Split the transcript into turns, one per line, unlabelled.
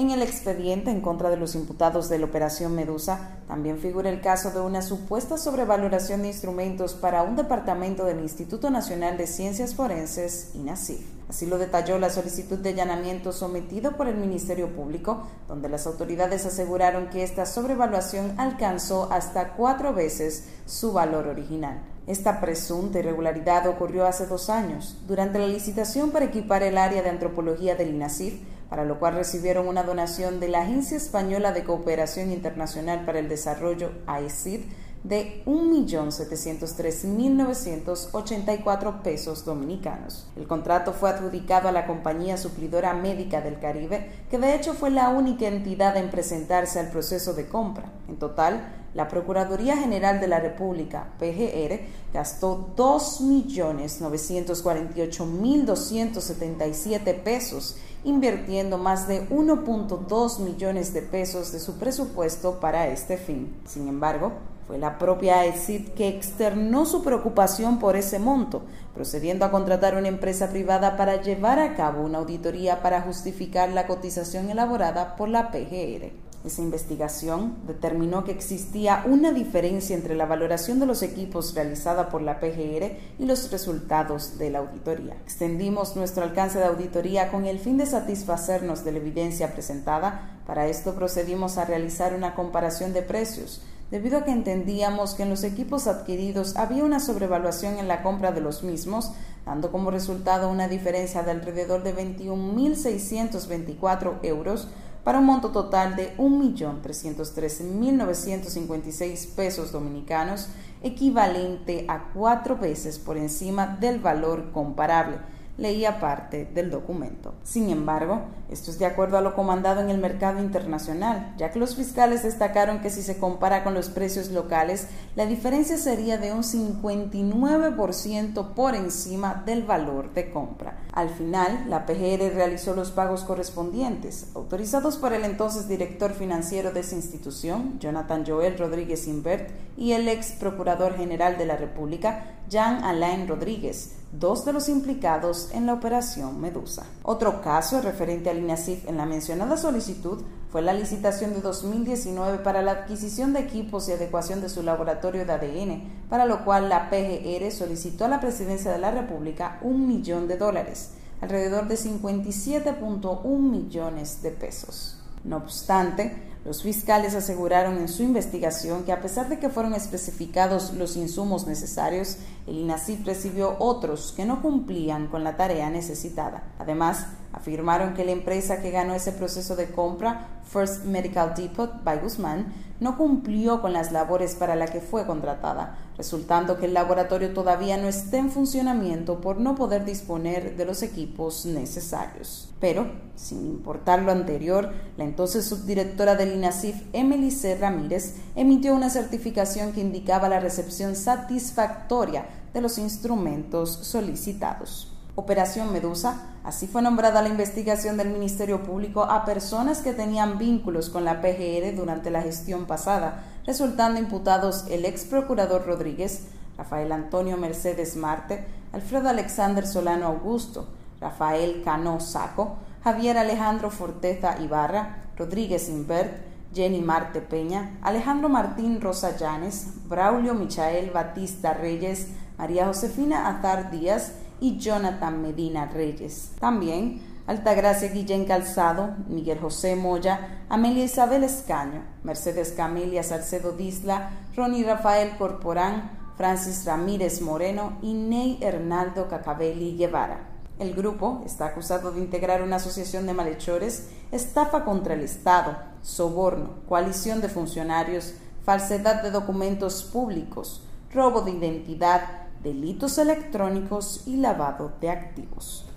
En el expediente en contra de los imputados de la Operación Medusa también figura el caso de una supuesta sobrevaloración de instrumentos para un departamento del Instituto Nacional de Ciencias Forenses, INACIF. Así lo detalló la solicitud de allanamiento sometido por el Ministerio Público, donde las autoridades aseguraron que esta sobrevaluación alcanzó hasta cuatro veces su valor original. Esta presunta irregularidad ocurrió hace dos años, durante la licitación para equipar el área de antropología del INACIF, para lo cual recibieron una donación de la Agencia Española de Cooperación Internacional para el Desarrollo, AECID, de 1.703.984 pesos dominicanos. El contrato fue adjudicado a la compañía suplidora médica del Caribe, que de hecho fue la única entidad en presentarse al proceso de compra. En total, la Procuraduría General de la República, PGR, gastó 2.948.277 pesos, invirtiendo más de 1.2 millones de pesos de su presupuesto para este fin. Sin embargo, fue la propia ESID que externó su preocupación por ese monto, procediendo a contratar una empresa privada para llevar a cabo una auditoría para justificar la cotización elaborada por la PGR. Esa investigación determinó que existía una diferencia entre la valoración de los equipos realizada por la PGR y los resultados de la auditoría. Extendimos nuestro alcance de auditoría con el fin de satisfacernos de la evidencia presentada. Para esto procedimos a realizar una comparación de precios debido a que entendíamos que en los equipos adquiridos había una sobrevaluación en la compra de los mismos, dando como resultado una diferencia de alrededor de 21.624 euros para un monto total de 1.313.956 pesos dominicanos, equivalente a cuatro veces por encima del valor comparable leía parte del documento. Sin embargo, esto es de acuerdo a lo comandado en el mercado internacional, ya que los fiscales destacaron que si se compara con los precios locales, la diferencia sería de un 59% por encima del valor de compra. Al final, la PGR realizó los pagos correspondientes, autorizados por el entonces director financiero de esa institución, Jonathan Joel Rodríguez Invert, y el ex procurador general de la República, Jean Alain Rodríguez, dos de los implicados en la operación Medusa. Otro caso referente al INASIF en la mencionada solicitud fue la licitación de 2019 para la adquisición de equipos y adecuación de su laboratorio de ADN, para lo cual la PGR solicitó a la Presidencia de la República un millón de dólares, alrededor de 57.1 millones de pesos. No obstante, los fiscales aseguraron en su investigación que a pesar de que fueron especificados los insumos necesarios, el INACIF recibió otros que no cumplían con la tarea necesitada. Además, afirmaron que la empresa que ganó ese proceso de compra, First Medical Depot by Guzmán, no cumplió con las labores para la que fue contratada, resultando que el laboratorio todavía no esté en funcionamiento por no poder disponer de los equipos necesarios. Pero, sin importar lo anterior, la entonces subdirectora del INASIF, Emily C. Ramírez, emitió una certificación que indicaba la recepción satisfactoria de los instrumentos solicitados. Operación Medusa, así fue nombrada la investigación del Ministerio Público a personas que tenían vínculos con la PGR durante la gestión pasada, resultando imputados el ex procurador Rodríguez, Rafael Antonio Mercedes Marte, Alfredo Alexander Solano Augusto, Rafael Cano Saco, Javier Alejandro Forteza Ibarra, Rodríguez Invert, Jenny Marte Peña, Alejandro Martín Rosa Llanes, Braulio Michael Batista Reyes, María Josefina Azar Díaz y Jonathan Medina Reyes. También Altagracia Guillén Calzado, Miguel José Moya, Amelia Isabel Escaño, Mercedes Camelia Salcedo Disla, Ronnie Rafael Corporán, Francis Ramírez Moreno y Ney Hernaldo Cacabelli Guevara. El grupo está acusado de integrar una asociación de malhechores, estafa contra el Estado, soborno, coalición de funcionarios, falsedad de documentos públicos, robo de identidad, delitos electrónicos y lavado de activos.